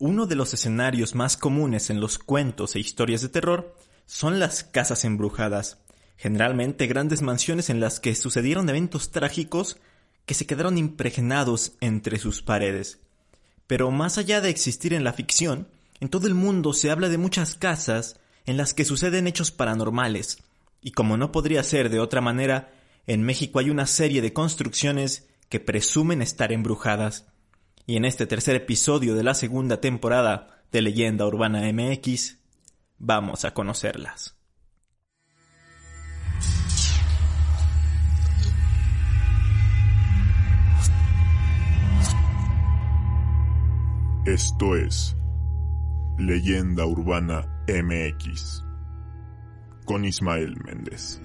Uno de los escenarios más comunes en los cuentos e historias de terror son las casas embrujadas, generalmente grandes mansiones en las que sucedieron eventos trágicos que se quedaron impregnados entre sus paredes. Pero más allá de existir en la ficción, en todo el mundo se habla de muchas casas en las que suceden hechos paranormales, y como no podría ser de otra manera, en México hay una serie de construcciones que presumen estar embrujadas y en este tercer episodio de la segunda temporada de Leyenda Urbana MX vamos a conocerlas. Esto es Leyenda Urbana MX con Ismael Méndez.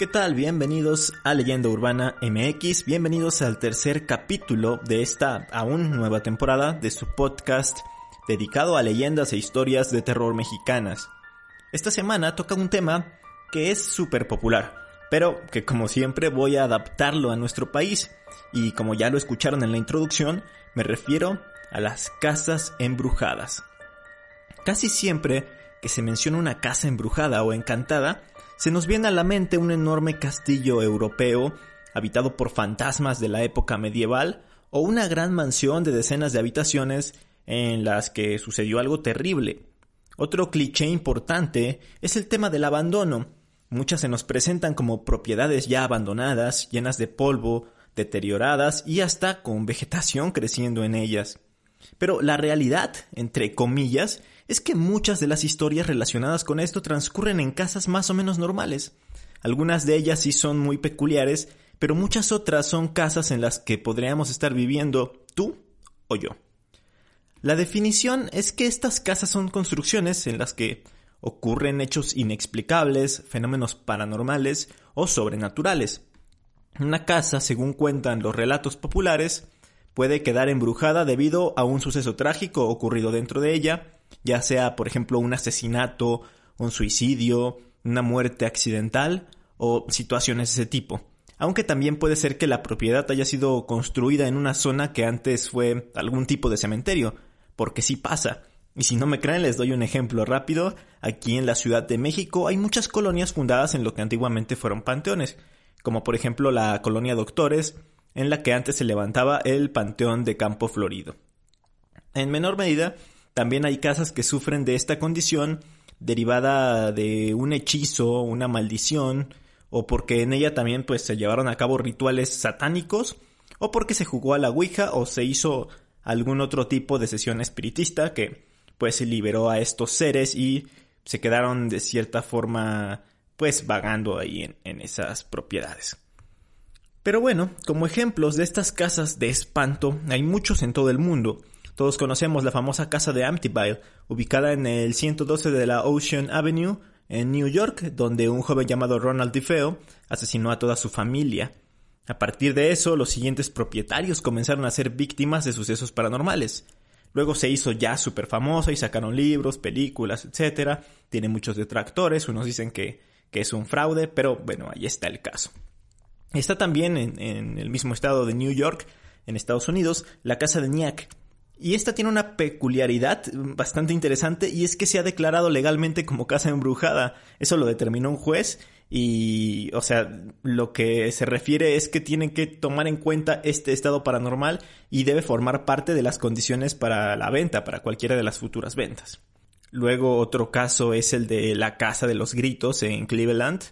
¿Qué tal? Bienvenidos a Leyenda Urbana MX, bienvenidos al tercer capítulo de esta aún nueva temporada de su podcast dedicado a leyendas e historias de terror mexicanas. Esta semana toca un tema que es súper popular, pero que como siempre voy a adaptarlo a nuestro país y como ya lo escucharon en la introducción, me refiero a las casas embrujadas. Casi siempre que se menciona una casa embrujada o encantada, se nos viene a la mente un enorme castillo europeo habitado por fantasmas de la época medieval o una gran mansión de decenas de habitaciones en las que sucedió algo terrible. Otro cliché importante es el tema del abandono. Muchas se nos presentan como propiedades ya abandonadas, llenas de polvo, deterioradas y hasta con vegetación creciendo en ellas. Pero la realidad, entre comillas, es que muchas de las historias relacionadas con esto transcurren en casas más o menos normales. Algunas de ellas sí son muy peculiares, pero muchas otras son casas en las que podríamos estar viviendo tú o yo. La definición es que estas casas son construcciones en las que ocurren hechos inexplicables, fenómenos paranormales o sobrenaturales. Una casa, según cuentan los relatos populares, puede quedar embrujada debido a un suceso trágico ocurrido dentro de ella, ya sea, por ejemplo, un asesinato, un suicidio, una muerte accidental o situaciones de ese tipo. Aunque también puede ser que la propiedad haya sido construida en una zona que antes fue algún tipo de cementerio, porque sí pasa. Y si no me creen, les doy un ejemplo rápido. Aquí en la Ciudad de México hay muchas colonias fundadas en lo que antiguamente fueron panteones, como por ejemplo la colonia Doctores, en la que antes se levantaba el Panteón de Campo Florido. En menor medida, también hay casas que sufren de esta condición derivada de un hechizo, una maldición, o porque en ella también pues se llevaron a cabo rituales satánicos, o porque se jugó a la Ouija o se hizo algún otro tipo de sesión espiritista que pues liberó a estos seres y se quedaron de cierta forma pues vagando ahí en esas propiedades. Pero bueno, como ejemplos de estas casas de espanto hay muchos en todo el mundo, todos conocemos la famosa casa de Amityville, ubicada en el 112 de la Ocean Avenue, en New York, donde un joven llamado Ronald DeFeo asesinó a toda su familia. A partir de eso, los siguientes propietarios comenzaron a ser víctimas de sucesos paranormales. Luego se hizo ya súper famosa y sacaron libros, películas, etc. Tiene muchos detractores, unos dicen que, que, es un fraude, pero bueno, ahí está el caso. Está también en, el mismo estado de New York, en Estados Unidos, la casa de Nyack, y esta tiene una peculiaridad bastante interesante y es que se ha declarado legalmente como casa embrujada. Eso lo determinó un juez y, o sea, lo que se refiere es que tienen que tomar en cuenta este estado paranormal y debe formar parte de las condiciones para la venta, para cualquiera de las futuras ventas. Luego otro caso es el de la Casa de los Gritos en Cleveland,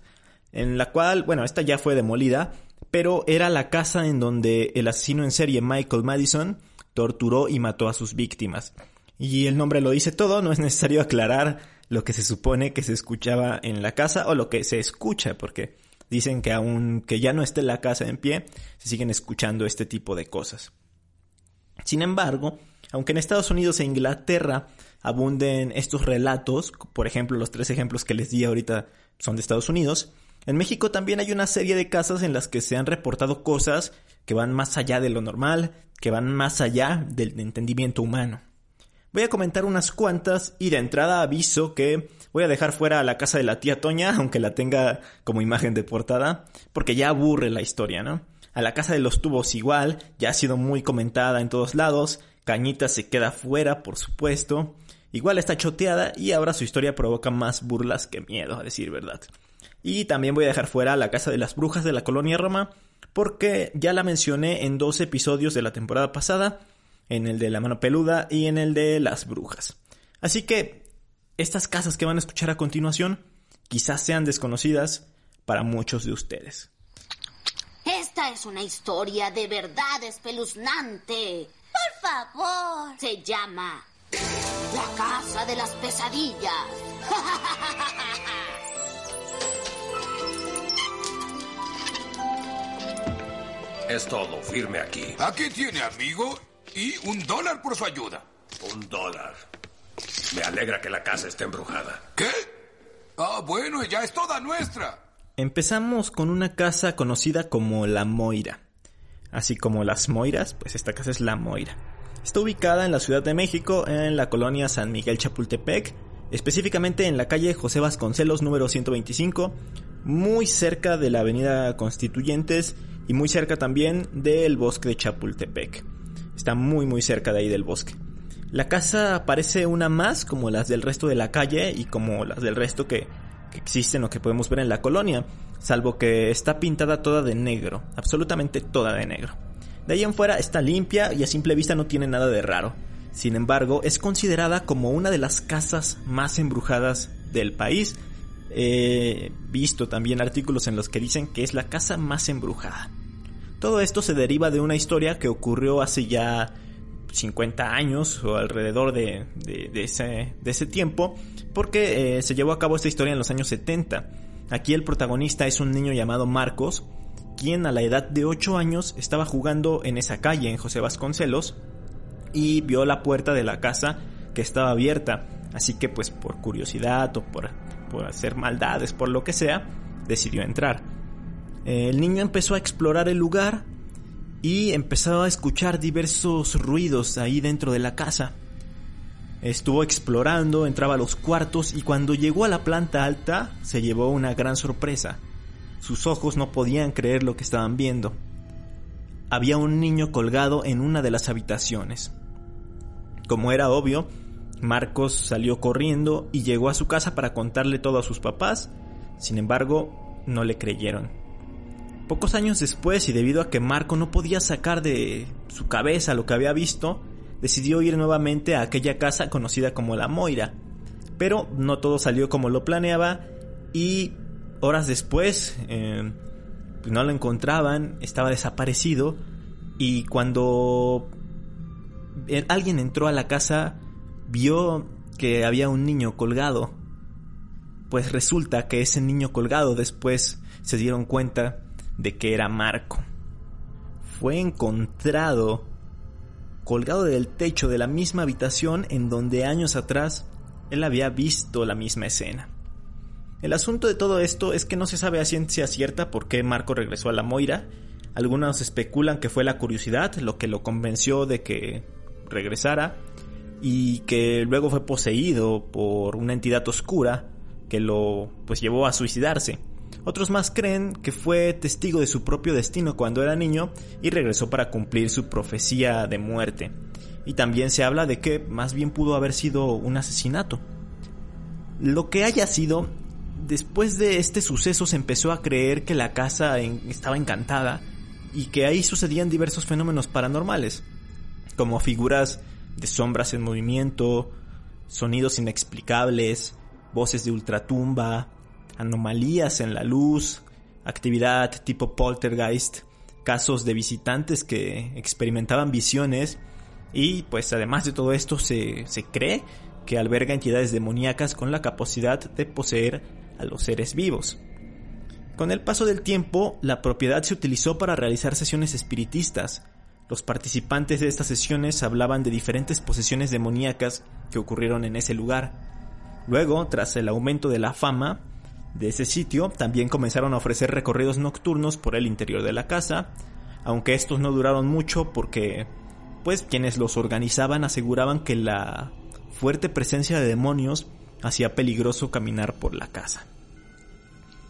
en la cual, bueno, esta ya fue demolida, pero era la casa en donde el asesino en serie Michael Madison torturó y mató a sus víctimas. Y el nombre lo dice todo, no es necesario aclarar lo que se supone que se escuchaba en la casa o lo que se escucha, porque dicen que aunque ya no esté la casa en pie, se siguen escuchando este tipo de cosas. Sin embargo, aunque en Estados Unidos e Inglaterra abunden estos relatos, por ejemplo, los tres ejemplos que les di ahorita son de Estados Unidos, En México también hay una serie de casas en las que se han reportado cosas que van más allá de lo normal, que van más allá del entendimiento humano. Voy a comentar unas cuantas y de entrada aviso que voy a dejar fuera a la casa de la tía Toña, aunque la tenga como imagen de portada, porque ya aburre la historia, ¿no? A la casa de los tubos igual, ya ha sido muy comentada en todos lados, Cañita se queda fuera, por supuesto, igual está choteada y ahora su historia provoca más burlas que miedo, a decir verdad. Y también voy a dejar fuera la Casa de las Brujas de la Colonia Roma, porque ya la mencioné en dos episodios de la temporada pasada, en el de la mano peluda y en el de las brujas. Así que estas casas que van a escuchar a continuación quizás sean desconocidas para muchos de ustedes. Esta es una historia de verdad espeluznante. Por favor. Se llama La Casa de las Pesadillas. Es todo, firme aquí. Aquí tiene, amigo, y un dólar por su ayuda. Un dólar. Me alegra que la casa esté embrujada. ¿Qué? Ah, bueno, ya es toda nuestra. Empezamos con una casa conocida como La Moira. Así como las Moiras, pues esta casa es La Moira. Está ubicada en la Ciudad de México, en la colonia San Miguel Chapultepec, específicamente en la calle José Vasconcelos número 125, muy cerca de la avenida Constituyentes y muy cerca también del bosque de Chapultepec. Está muy muy cerca de ahí del bosque. La casa parece una más como las del resto de la calle y como las del resto que, que existen o que podemos ver en la colonia, salvo que está pintada toda de negro, absolutamente toda de negro. De ahí en fuera está limpia y a simple vista no tiene nada de raro. Sin embargo, es considerada como una de las casas más embrujadas del país. He visto también artículos en los que dicen que es la casa más embrujada. Todo esto se deriva de una historia que ocurrió hace ya 50 años o alrededor de, ese, tiempo, porque eh, se llevó a cabo esta historia en los años 70. Aquí el protagonista es un niño llamado Marcos, quien a la edad de 8 años estaba jugando en esa calle, en José Vasconcelos, y vio la puerta de la casa que estaba abierta. Así que pues por curiosidad o por, por hacer maldades, por lo que sea, decidió entrar. El niño empezó a explorar el lugar y empezó a escuchar diversos ruidos ahí dentro de la casa. Estuvo explorando, entraba a los cuartos y cuando llegó a la planta alta se llevó una gran sorpresa. Sus ojos no podían creer lo que estaban viendo. Había un niño colgado en una de las habitaciones. Como era obvio, Marcos salió corriendo y llegó a su casa para contarle todo a sus papás, sin embargo, no le creyeron. Pocos años después, y debido a que Marco no podía sacar de su cabeza lo que había visto, decidió ir nuevamente a aquella casa conocida como la Moira. Pero no todo salió como lo planeaba y horas después eh, pues no lo encontraban, estaba desaparecido y cuando alguien entró a la casa vio que había un niño colgado. Pues resulta que ese niño colgado después se dieron cuenta de que era Marco. Fue encontrado colgado del techo de la misma habitación en donde años atrás él había visto la misma escena. El asunto de todo esto es que no se sabe a ciencia cierta por qué Marco regresó a la Moira. Algunos especulan que fue la curiosidad lo que lo convenció de que regresara y que luego fue poseído por una entidad oscura que lo pues llevó a suicidarse. Otros más creen que fue testigo de su propio destino cuando era niño y regresó para cumplir su profecía de muerte. Y también se habla de que más bien pudo haber sido un asesinato. Lo que haya sido, después de este suceso se empezó a creer que la casa estaba encantada y que ahí sucedían diversos fenómenos paranormales, como figuras de sombras en movimiento, sonidos inexplicables, voces de ultratumba, anomalías en la luz, actividad tipo poltergeist, casos de visitantes que experimentaban visiones y pues además de todo esto se, se cree que alberga entidades demoníacas con la capacidad de poseer a los seres vivos. Con el paso del tiempo, la propiedad se utilizó para realizar sesiones espiritistas. Los participantes de estas sesiones hablaban de diferentes posesiones demoníacas que ocurrieron en ese lugar. Luego, tras el aumento de la fama, de ese sitio también comenzaron a ofrecer recorridos nocturnos por el interior de la casa, aunque estos no duraron mucho porque pues quienes los organizaban aseguraban que la fuerte presencia de demonios hacía peligroso caminar por la casa.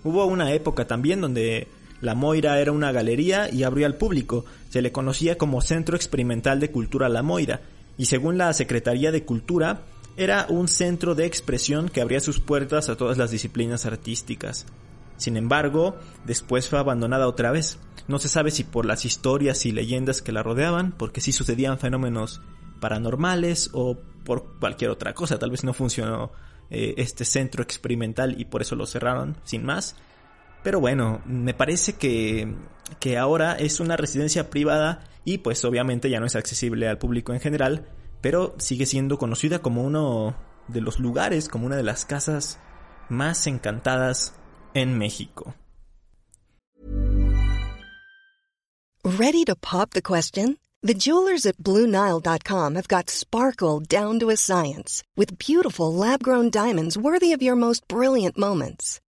Hubo una época también donde la Moira era una galería y abrió al público. Se le conocía como Centro Experimental de Cultura La Moira y según la Secretaría de Cultura era un centro de expresión que abría sus puertas a todas las disciplinas artísticas. Sin embargo, después fue abandonada otra vez. No se sabe si por las historias y leyendas que la rodeaban, porque sí sucedían fenómenos paranormales o por cualquier otra cosa. Tal vez no funcionó eh, este centro experimental y por eso lo cerraron, sin más. Pero bueno, me parece que, que ahora es una residencia privada y pues obviamente ya no es accesible al público en general, pero sigue siendo conocida como uno de los lugares, como una de las casas más encantadas en México. Ready to pop the question? The jewelers at BlueNile.com have got sparkle down to a science with beautiful lab-grown diamonds worthy of your most brilliant moments.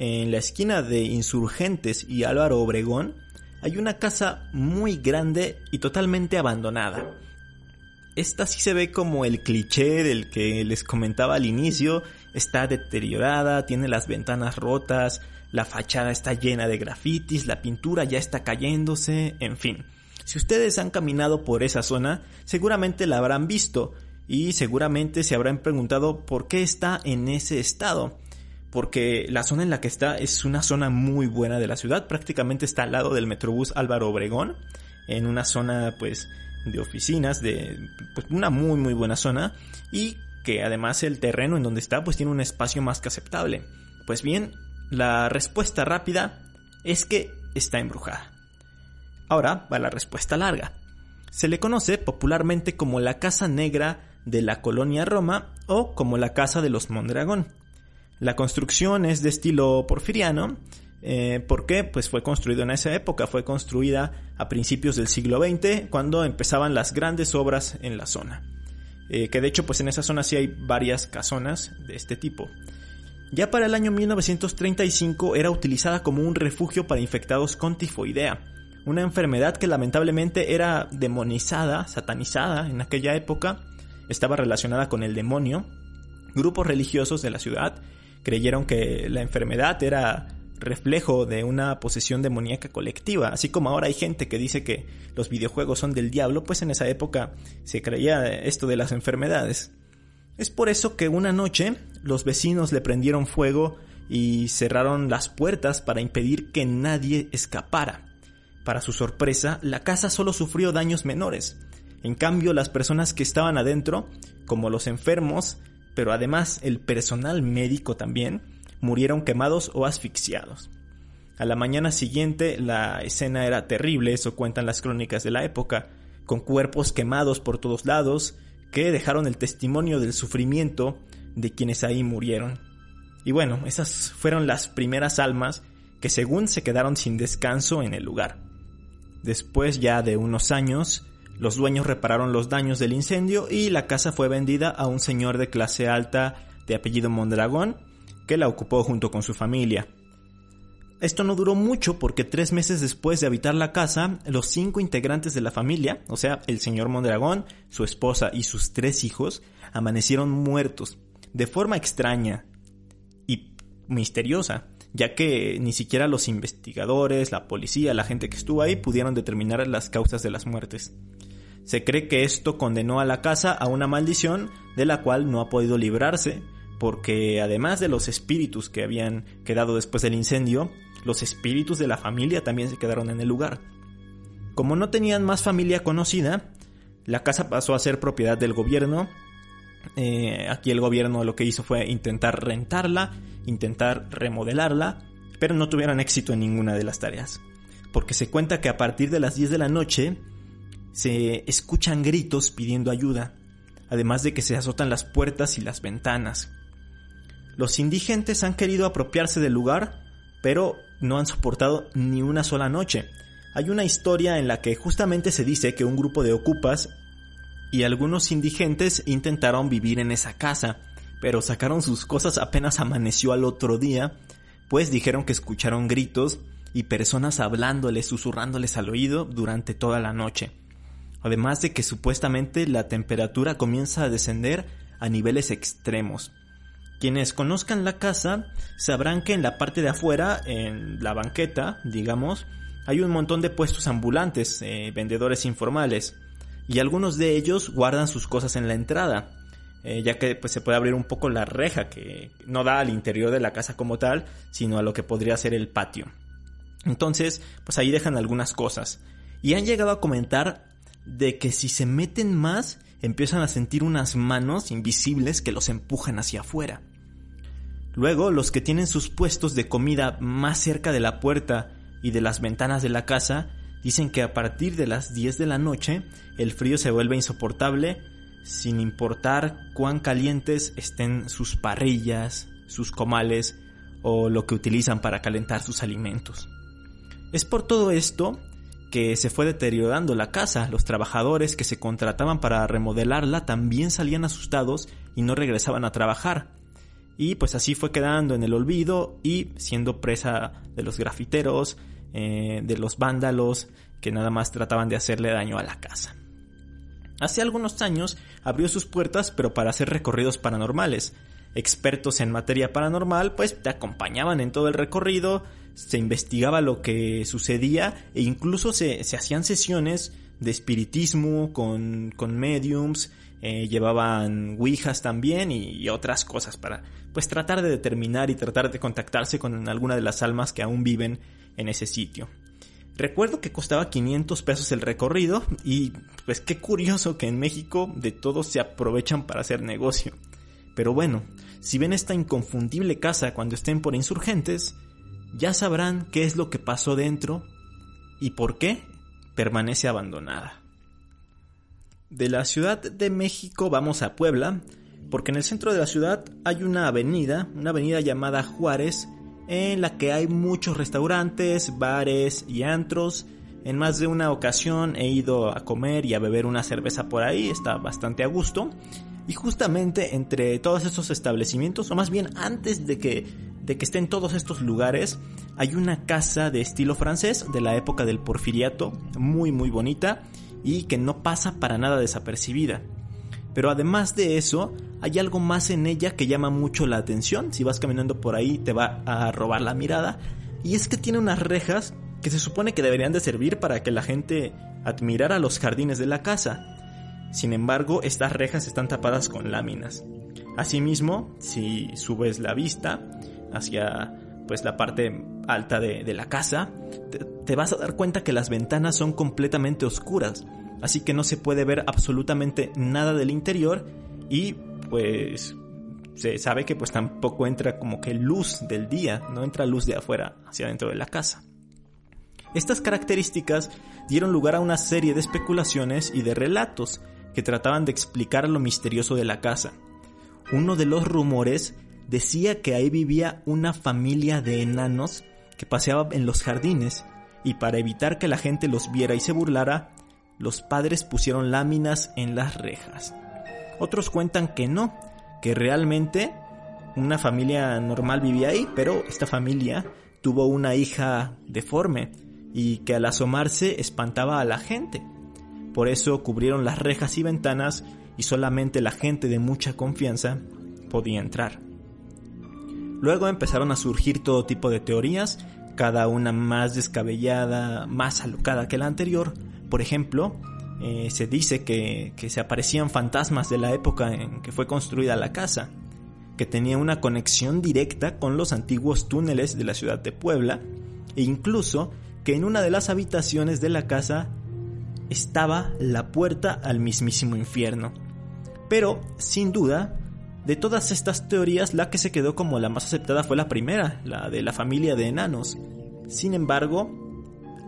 en la esquina de Insurgentes y Álvaro Obregón, hay una casa muy grande y totalmente abandonada. Esta sí se ve como el cliché del que les comentaba al inicio, está deteriorada, tiene las ventanas rotas, la fachada está llena de grafitis, la pintura ya está cayéndose, en fin. Si ustedes han caminado por esa zona, seguramente la habrán visto y seguramente se habrán preguntado por qué está en ese estado porque la zona en la que está es una zona muy buena de la ciudad, prácticamente está al lado del Metrobús Álvaro Obregón, en una zona pues de oficinas, de pues, una muy muy buena zona y que además el terreno en donde está pues tiene un espacio más que aceptable. Pues bien, la respuesta rápida es que está embrujada. Ahora va la respuesta larga. Se le conoce popularmente como la Casa Negra de la Colonia Roma o como la Casa de los Mondragón. La construcción es de estilo porfiriano, eh, porque pues fue construido en esa época, fue construida a principios del siglo XX, cuando empezaban las grandes obras en la zona. Eh, que de hecho pues en esa zona sí hay varias casonas de este tipo. Ya para el año 1935 era utilizada como un refugio para infectados con tifoidea, una enfermedad que lamentablemente era demonizada, satanizada en aquella época, estaba relacionada con el demonio. Grupos religiosos de la ciudad creyeron que la enfermedad era reflejo de una posesión demoníaca colectiva, así como ahora hay gente que dice que los videojuegos son del diablo, pues en esa época se creía esto de las enfermedades. Es por eso que una noche los vecinos le prendieron fuego y cerraron las puertas para impedir que nadie escapara. Para su sorpresa, la casa solo sufrió daños menores. En cambio, las personas que estaban adentro, como los enfermos, pero además el personal médico también, murieron quemados o asfixiados. A la mañana siguiente la escena era terrible, eso cuentan las crónicas de la época, con cuerpos quemados por todos lados, que dejaron el testimonio del sufrimiento de quienes ahí murieron. Y bueno, esas fueron las primeras almas que según se quedaron sin descanso en el lugar. Después ya de unos años, los dueños repararon los daños del incendio y la casa fue vendida a un señor de clase alta de apellido Mondragón, que la ocupó junto con su familia. Esto no duró mucho porque tres meses después de habitar la casa, los cinco integrantes de la familia, o sea, el señor Mondragón, su esposa y sus tres hijos, amanecieron muertos, de forma extraña y misteriosa. ya que ni siquiera los investigadores, la policía, la gente que estuvo ahí pudieron determinar las causas de las muertes. Se cree que esto condenó a la casa a una maldición de la cual no ha podido librarse, porque además de los espíritus que habían quedado después del incendio, los espíritus de la familia también se quedaron en el lugar. Como no tenían más familia conocida, la casa pasó a ser propiedad del gobierno. Eh, aquí el gobierno lo que hizo fue intentar rentarla, intentar remodelarla, pero no tuvieron éxito en ninguna de las tareas. Porque se cuenta que a partir de las 10 de la noche se escuchan gritos pidiendo ayuda, además de que se azotan las puertas y las ventanas. Los indigentes han querido apropiarse del lugar, pero no han soportado ni una sola noche. Hay una historia en la que justamente se dice que un grupo de ocupas y algunos indigentes intentaron vivir en esa casa, pero sacaron sus cosas apenas amaneció al otro día, pues dijeron que escucharon gritos y personas hablándoles, susurrándoles al oído durante toda la noche. Además de que supuestamente la temperatura comienza a descender a niveles extremos. Quienes conozcan la casa sabrán que en la parte de afuera, en la banqueta, digamos, hay un montón de puestos ambulantes, eh, vendedores informales, y algunos de ellos guardan sus cosas en la entrada, eh, ya que pues, se puede abrir un poco la reja que no da al interior de la casa como tal, sino a lo que podría ser el patio. Entonces, pues ahí dejan algunas cosas. Y han llegado a comentar de que si se meten más, empiezan a sentir unas manos invisibles que los empujan hacia afuera. Luego, los que tienen sus puestos de comida más cerca de la puerta y de las ventanas de la casa dicen que a partir de las 10 de la noche el frío se vuelve insoportable sin importar cuán calientes estén sus parrillas, sus comales o lo que utilizan para calentar sus alimentos. Es por todo esto que se fue deteriorando la casa. Los trabajadores que se contrataban para remodelarla también salían asustados y no regresaban a trabajar. Y pues así fue quedando en el olvido y siendo presa de los grafiteros, eh, de los vándalos que nada más trataban de hacerle daño a la casa. Hace algunos años abrió sus puertas pero para hacer recorridos paranormales. Expertos en materia paranormal pues te acompañaban en todo el recorrido, se investigaba lo que sucedía e incluso se, hacían sesiones de espiritismo con, con mediums, eh, llevaban ouijas también y, y, otras cosas para pues tratar de determinar y tratar de contactarse con alguna de las almas que aún viven en ese sitio. Recuerdo que costaba 500 pesos el recorrido y pues qué curioso que en México de todos se aprovechan para hacer negocio. Pero bueno, si ven esta inconfundible casa cuando estén por insurgentes, ya sabrán qué es lo que pasó dentro y por qué permanece abandonada. De la Ciudad de México vamos a Puebla, porque en el centro de la ciudad hay una avenida, una avenida llamada Juárez, en la que hay muchos restaurantes, bares y antros. En más de una ocasión he ido a comer y a beber una cerveza por ahí, está bastante a gusto. Y justamente entre todos estos establecimientos, o más bien antes de que, de que estén todos estos lugares, hay una casa de estilo francés de la época del porfiriato, muy muy bonita y que no pasa para nada desapercibida. Pero además de eso, hay algo más en ella que llama mucho la atención. Si vas caminando por ahí te va a robar la mirada. Y es que tiene unas rejas que se supone que deberían de servir para que la gente admirara los jardines de la casa. Sin embargo, estas rejas están tapadas con láminas. Asimismo, si subes la vista hacia pues la parte alta de, la casa, te vas a dar cuenta que las ventanas son completamente oscuras así que no se puede ver absolutamente nada del interior y pues se sabe que pues tampoco entra como que luz del día, no entra luz de afuera hacia dentro de la casa. Estas características dieron lugar a una serie de especulaciones y de relatos que trataban de explicar lo misterioso de la casa. Uno de los rumores decía que ahí vivía una familia de enanos que paseaba en los jardines y para evitar que la gente los viera y se burlara, los padres pusieron láminas en las rejas. Otros cuentan que no, que realmente una familia normal vivía ahí, pero esta familia tuvo una hija deforme y que al asomarse espantaba a la gente. Por eso cubrieron las rejas y ventanas y solamente la gente de mucha confianza podía entrar. Luego empezaron a surgir todo tipo de teorías, cada una más descabellada, más alocada que la anterior. Por ejemplo, eh, se dice que, que se aparecían fantasmas de la época en que fue construida la casa, que tenía una conexión directa con los antiguos túneles de la ciudad de Puebla, e incluso que en una de las habitaciones de la casa estaba la puerta al mismísimo infierno. Pero, sin duda, de todas estas teorías, la que se quedó como la más aceptada fue la primera, la de la familia de enanos. Sin embargo,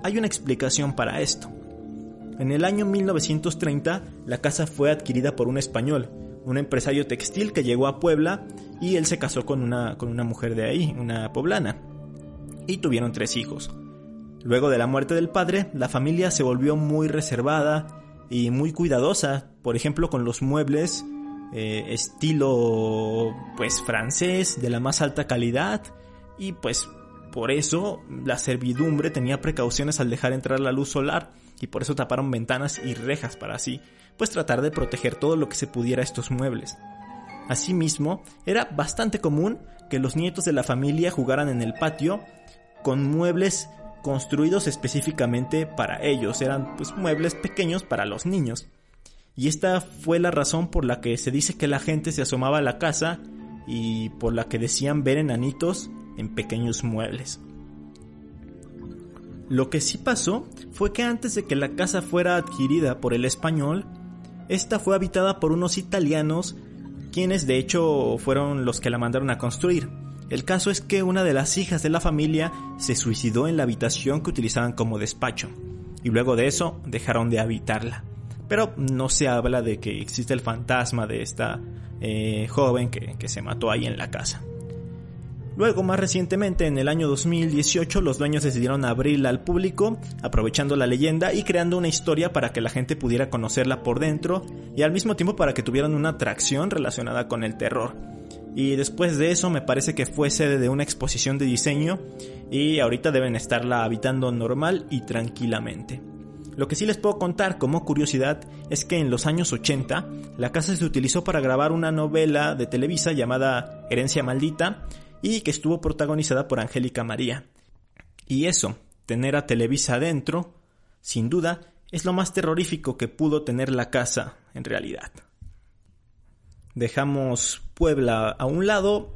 hay una explicación para esto. En el año 1930, la casa fue adquirida por un español, un empresario textil que llegó a Puebla y él se casó con una, con una mujer de ahí, una poblana, y tuvieron tres hijos. Luego de la muerte del padre, la familia se volvió muy reservada y muy cuidadosa, por ejemplo con los muebles eh, estilo pues francés de la más alta calidad y pues por eso la servidumbre tenía precauciones al dejar entrar la luz solar y por eso taparon ventanas y rejas para así pues tratar de proteger todo lo que se pudiera estos muebles. Asimismo, era bastante común que los nietos de la familia jugaran en el patio con muebles construidos específicamente para ellos, eran pues muebles pequeños para los niños. Y esta fue la razón por la que se dice que la gente se asomaba a la casa y por la que decían ver enanitos en pequeños muebles. Lo que sí pasó fue que antes de que la casa fuera adquirida por el español, esta fue habitada por unos italianos, quienes de hecho fueron los que la mandaron a construir. El caso es que una de las hijas de la familia se suicidó en la habitación que utilizaban como despacho, y luego de eso dejaron de habitarla pero no se habla de que existe el fantasma de esta eh, joven que, que se mató ahí en la casa. Luego, más recientemente, en el año 2018, los dueños decidieron abrirla al público, aprovechando la leyenda y creando una historia para que la gente pudiera conocerla por dentro y al mismo tiempo para que tuvieran una atracción relacionada con el terror. Y después de eso me parece que fue sede de una exposición de diseño y ahorita deben estarla habitando normal y tranquilamente. Lo que sí les puedo contar como curiosidad es que en los años 80 la casa se utilizó para grabar una novela de Televisa llamada Herencia Maldita y que estuvo protagonizada por Angélica María. Y eso, tener a Televisa adentro, sin duda, es lo más terrorífico que pudo tener la casa en realidad. Dejamos Puebla a un lado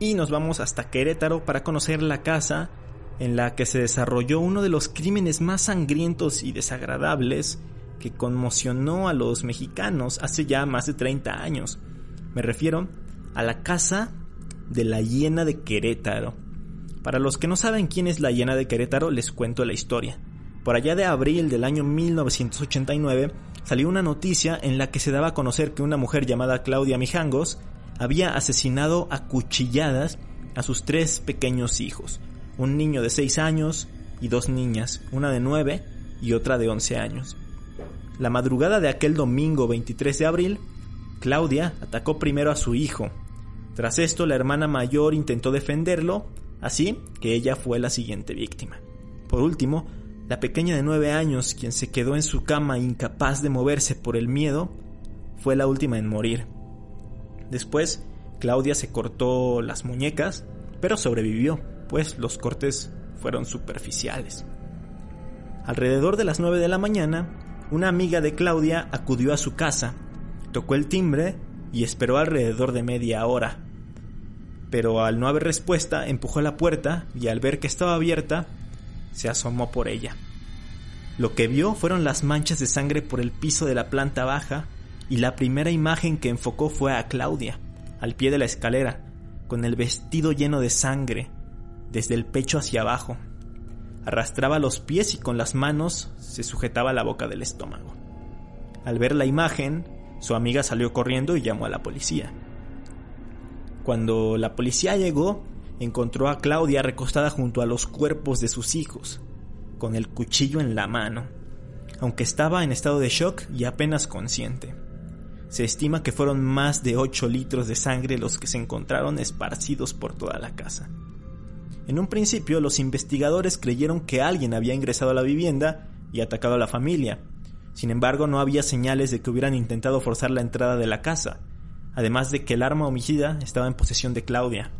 y nos vamos hasta Querétaro para conocer la casa en la que se desarrolló uno de los crímenes más sangrientos y desagradables que conmocionó a los mexicanos hace ya más de 30 años. Me refiero a la casa de la hiena de Querétaro. Para los que no saben quién es la hiena de Querétaro, les cuento la historia. Por allá de abril del año 1989 salió una noticia en la que se daba a conocer que una mujer llamada Claudia Mijangos había asesinado a cuchilladas a sus tres pequeños hijos, un niño de 6 años y dos niñas, una de 9 y otra de 11 años. La madrugada de aquel domingo 23 de abril, Claudia atacó primero a su hijo. Tras esto, la hermana mayor intentó defenderlo, así que ella fue la siguiente víctima. Por último, la pequeña de 9 años, quien se quedó en su cama incapaz de moverse por el miedo, fue la última en morir. Después, Claudia se cortó las muñecas, pero sobrevivió pues los cortes fueron superficiales. Alrededor de las 9 de la mañana, una amiga de Claudia acudió a su casa, tocó el timbre y esperó alrededor de media hora. Pero al no haber respuesta, empujó la puerta y al ver que estaba abierta, se asomó por ella. Lo que vio fueron las manchas de sangre por el piso de la planta baja y la primera imagen que enfocó fue a Claudia, al pie de la escalera, con el vestido lleno de sangre, desde el pecho hacia abajo. Arrastraba los pies y con las manos se sujetaba la boca del estómago. Al ver la imagen, su amiga salió corriendo y llamó a la policía. Cuando la policía llegó, encontró a Claudia recostada junto a los cuerpos de sus hijos, con el cuchillo en la mano, aunque estaba en estado de shock y apenas consciente. Se estima que fueron más de 8 litros de sangre los que se encontraron esparcidos por toda la casa. En un principio, los investigadores creyeron que alguien había ingresado a la vivienda y atacado a la familia. Sin embargo, no había señales de que hubieran intentado forzar la entrada de la casa, además de que el arma homicida estaba en posesión de Claudia.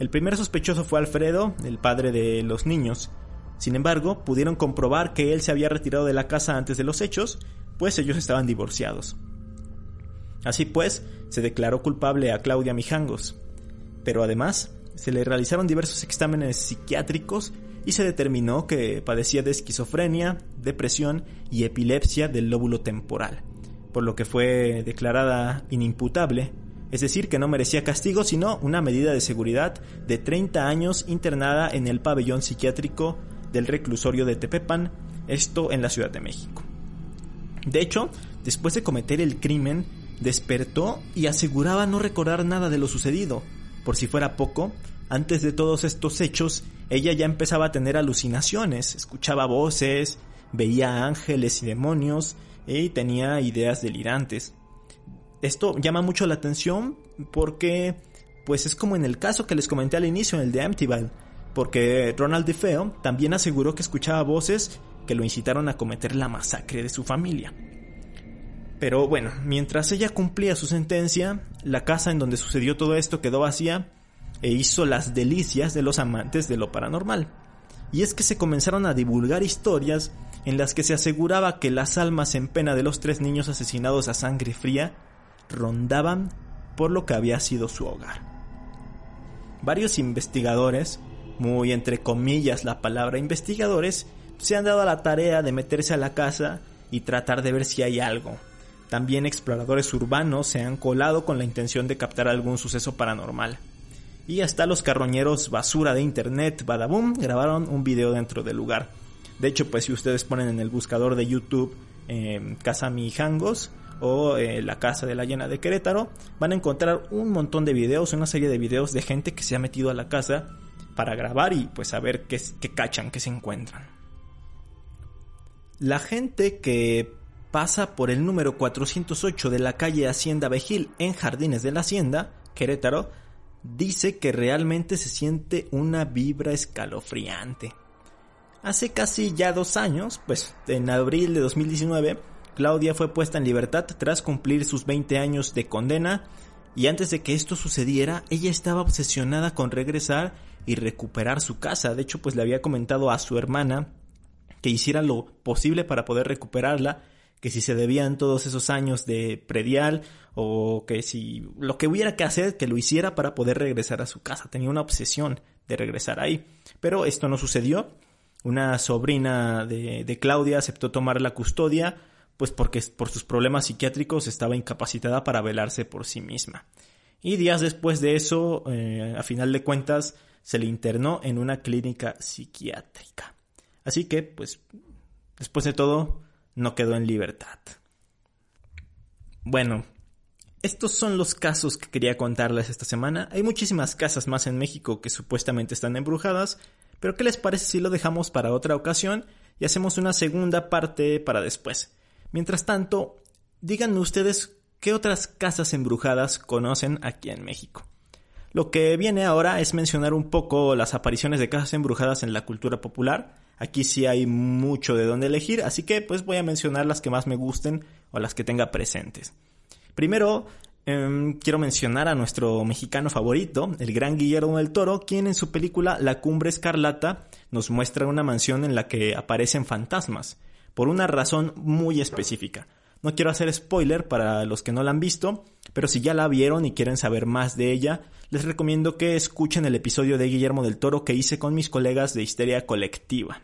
El primer sospechoso fue Alfredo, el padre de los niños. Sin embargo, pudieron comprobar que él se había retirado de la casa antes de los hechos, pues ellos estaban divorciados. Así pues, se declaró culpable a Claudia Mijangos. Pero además, se le realizaron diversos exámenes psiquiátricos y se determinó que padecía de esquizofrenia, depresión y epilepsia del lóbulo temporal, por lo que fue declarada inimputable es decir, que no merecía castigo, sino una medida de seguridad de 30 años internada en el pabellón psiquiátrico del reclusorio de Tepepan, esto en la Ciudad de México. De hecho, después de cometer el crimen, despertó y aseguraba no recordar nada de lo sucedido. Por si fuera poco, antes de todos estos hechos, ella ya empezaba a tener alucinaciones, escuchaba voces, veía ángeles y demonios y tenía ideas delirantes. Esto llama mucho la atención porque, pues es como en el caso que les comenté al inicio, en el de Amityville, porque Ronald DeFeo también aseguró que escuchaba voces que lo incitaron a cometer la masacre de su familia. Pero bueno, mientras ella cumplía su sentencia, la casa en donde sucedió todo esto quedó vacía e hizo las delicias de los amantes de lo paranormal. Y es que se comenzaron a divulgar historias en las que se aseguraba que las almas en pena de los tres niños asesinados a sangre fría rondaban por lo que había sido su hogar. Varios investigadores, muy entre comillas la palabra investigadores, se han dado a la tarea de meterse a la casa y tratar de ver si hay algo. También exploradores urbanos se han colado con la intención de captar algún suceso paranormal. Y hasta los carroñeros basura de internet, Badaboom, grabaron un video dentro del lugar. De hecho, pues si ustedes ponen en el buscador de YouTube eh, Casa Mijangos, o eh, la casa de la llena de Querétaro, van a encontrar un montón de videos, una serie de videos de gente que se ha metido a la casa para grabar y pues a ver qué, qué cachan, qué se encuentran. La gente que pasa por el número 408 de la calle Hacienda Vejil en Jardines de la Hacienda, Querétaro, dice que realmente se siente una vibra escalofriante. Hace casi ya dos años, pues en abril de 2019, Claudia fue puesta en libertad tras cumplir sus 20 años de condena y antes de que esto sucediera, ella estaba obsesionada con regresar y recuperar su casa. De hecho, pues le había comentado a su hermana que hiciera lo posible para poder recuperarla, que si se debían todos esos años de predial o que si lo que hubiera que hacer, que lo hiciera para poder regresar a su casa. Tenía una obsesión de regresar ahí. Pero esto no sucedió. Una sobrina de, de Claudia aceptó tomar la custodia pues porque por sus problemas psiquiátricos estaba incapacitada para velarse por sí misma. Y días después de eso, eh, a final de cuentas, se le internó en una clínica psiquiátrica. Así que, pues, después de todo, no quedó en libertad. Bueno, estos son los casos que quería contarles esta semana. Hay muchísimas casas más en México que supuestamente están embrujadas, pero ¿qué les parece si lo dejamos para otra ocasión y hacemos una segunda parte para después? Mientras tanto, díganme ustedes qué otras casas embrujadas conocen aquí en México. Lo que viene ahora es mencionar un poco las apariciones de casas embrujadas en la cultura popular. Aquí sí hay mucho de dónde elegir, así que pues voy a mencionar las que más me gusten o las que tenga presentes. Primero, em, quiero mencionar a nuestro mexicano favorito, el gran Guillermo del Toro, quien en su película La Cumbre Escarlata nos muestra una mansión en la que aparecen fantasmas por una razón muy específica. No quiero hacer spoiler para los que no la han visto, pero si ya la vieron y quieren saber más de ella, les recomiendo que escuchen el episodio de Guillermo del Toro que hice con mis colegas de Histeria Colectiva.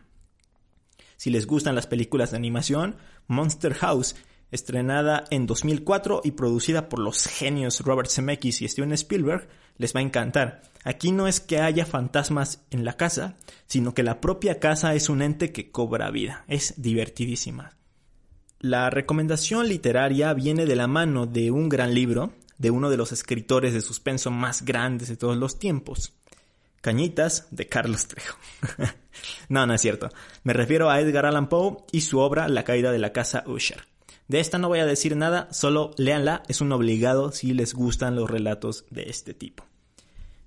Si les gustan las películas de animación, Monster House, estrenada en 2004 y producida por los genios Robert Zemeckis y Steven Spielberg, les va a encantar. Aquí no es que haya fantasmas en la casa, sino que la propia casa es un ente que cobra vida. Es divertidísima. La recomendación literaria viene de la mano de un gran libro, de uno de los escritores de suspenso más grandes de todos los tiempos. Cañitas de Carlos Trejo. no, no es cierto. Me refiero a Edgar Allan Poe y su obra La caída de la casa Usher. De esta no voy a decir nada, solo léanla, es un obligado si les gustan los relatos de este tipo.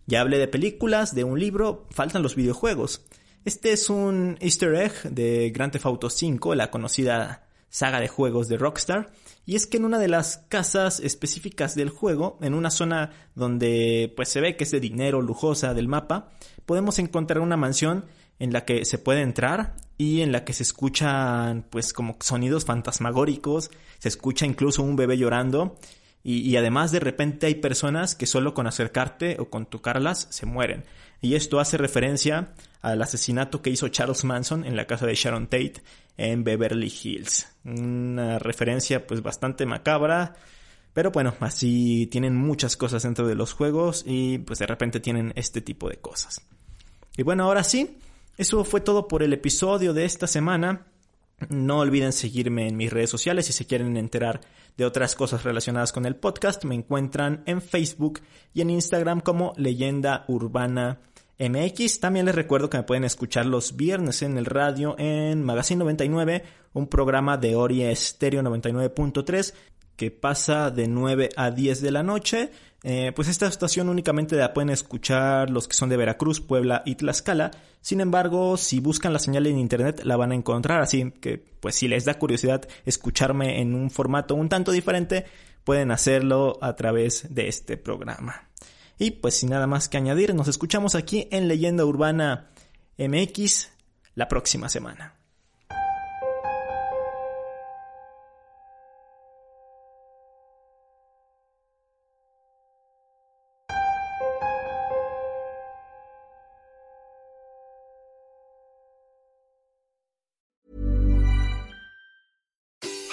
Ya hablé de películas, de un libro, faltan los videojuegos. Este es un easter egg de Grand Theft Auto V, la conocida saga de juegos de Rockstar. Y es que en una de las casas específicas del juego, en una zona donde pues se ve que es de dinero lujosa del mapa, podemos encontrar una mansión en la que se puede entrar y en la que se escuchan pues como sonidos fantasmagóricos, se escucha incluso un bebé llorando y, además de repente hay personas que solo con acercarte o con tocarlas se mueren. Y esto hace referencia al asesinato que hizo Charles Manson en la casa de Sharon Tate en Beverly Hills. Una referencia pues bastante macabra. Pero bueno, así tienen muchas cosas dentro de los juegos y pues de repente tienen este tipo de cosas. Y bueno, ahora sí, eso fue todo por el episodio de esta semana. No olviden seguirme en mis redes sociales si se quieren enterar de otras cosas relacionadas con el podcast. Me encuentran en Facebook y en Instagram como Leyenda Urbana MX. También les recuerdo que me pueden escuchar los viernes en el radio en Magazine 99, un programa de Ori Stereo 99.3 que pasa de 9 a 10 de la noche. Eh, pues esta estación únicamente la pueden escuchar los que son de Veracruz, Puebla y Tlaxcala. Sin embargo, si buscan la señal en internet la van a encontrar. Así que, pues si les da curiosidad escucharme en un formato un tanto diferente, pueden hacerlo a través de este programa. Y pues sin nada más que añadir, nos escuchamos aquí en Leyenda Urbana MX la próxima semana.